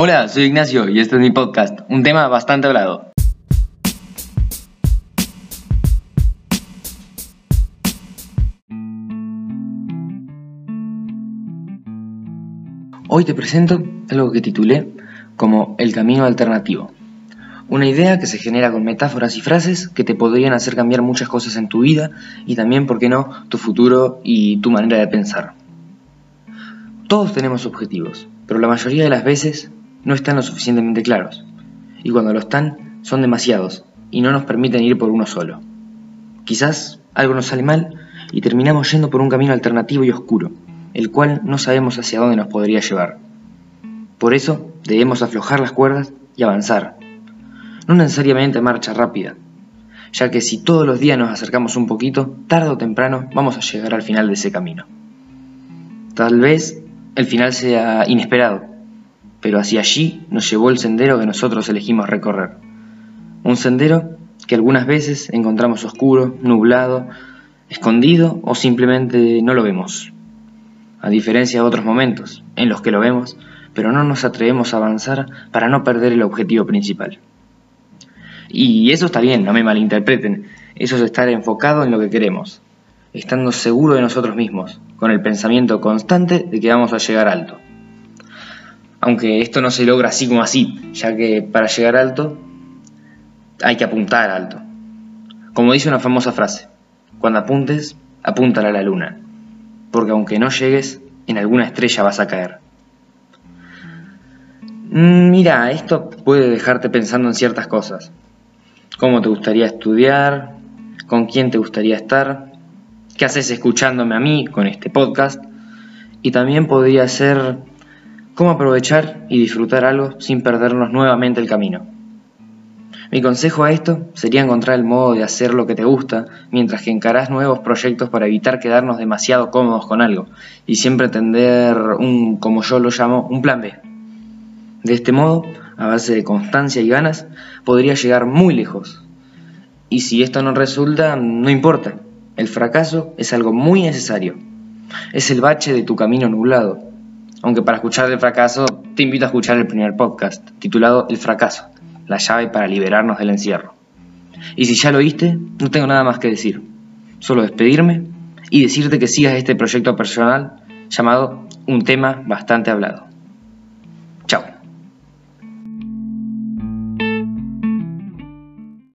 Hola, soy Ignacio y este es mi podcast, un tema bastante hablado. Hoy te presento algo que titulé como El Camino Alternativo. Una idea que se genera con metáforas y frases que te podrían hacer cambiar muchas cosas en tu vida y también, ¿por qué no?, tu futuro y tu manera de pensar. Todos tenemos objetivos, pero la mayoría de las veces no están lo suficientemente claros. Y cuando lo están, son demasiados y no nos permiten ir por uno solo. Quizás algo nos sale mal y terminamos yendo por un camino alternativo y oscuro, el cual no sabemos hacia dónde nos podría llevar. Por eso debemos aflojar las cuerdas y avanzar. No necesariamente marcha rápida, ya que si todos los días nos acercamos un poquito, tarde o temprano vamos a llegar al final de ese camino. Tal vez el final sea inesperado, pero hacia allí nos llevó el sendero que nosotros elegimos recorrer. Un sendero que algunas veces encontramos oscuro, nublado, escondido o simplemente no lo vemos. A diferencia de otros momentos en los que lo vemos, pero no nos atrevemos a avanzar para no perder el objetivo principal. Y eso está bien, no me malinterpreten, eso es estar enfocado en lo que queremos, estando seguro de nosotros mismos, con el pensamiento constante de que vamos a llegar alto aunque esto no se logra así como así, ya que para llegar alto hay que apuntar alto. Como dice una famosa frase, cuando apuntes, apúntala a la luna, porque aunque no llegues, en alguna estrella vas a caer. Mm, mira, esto puede dejarte pensando en ciertas cosas. ¿Cómo te gustaría estudiar? ¿Con quién te gustaría estar? ¿Qué haces escuchándome a mí con este podcast? Y también podría ser cómo aprovechar y disfrutar algo sin perdernos nuevamente el camino. Mi consejo a esto sería encontrar el modo de hacer lo que te gusta mientras que encarás nuevos proyectos para evitar quedarnos demasiado cómodos con algo y siempre tender un, como yo lo llamo, un plan B. De este modo, a base de constancia y ganas, podría llegar muy lejos. Y si esto no resulta, no importa. El fracaso es algo muy necesario. Es el bache de tu camino nublado, aunque para escuchar el fracaso, te invito a escuchar el primer podcast, titulado El fracaso, la llave para liberarnos del encierro. Y si ya lo oíste, no tengo nada más que decir, solo despedirme y decirte que sigas este proyecto personal llamado Un tema bastante hablado.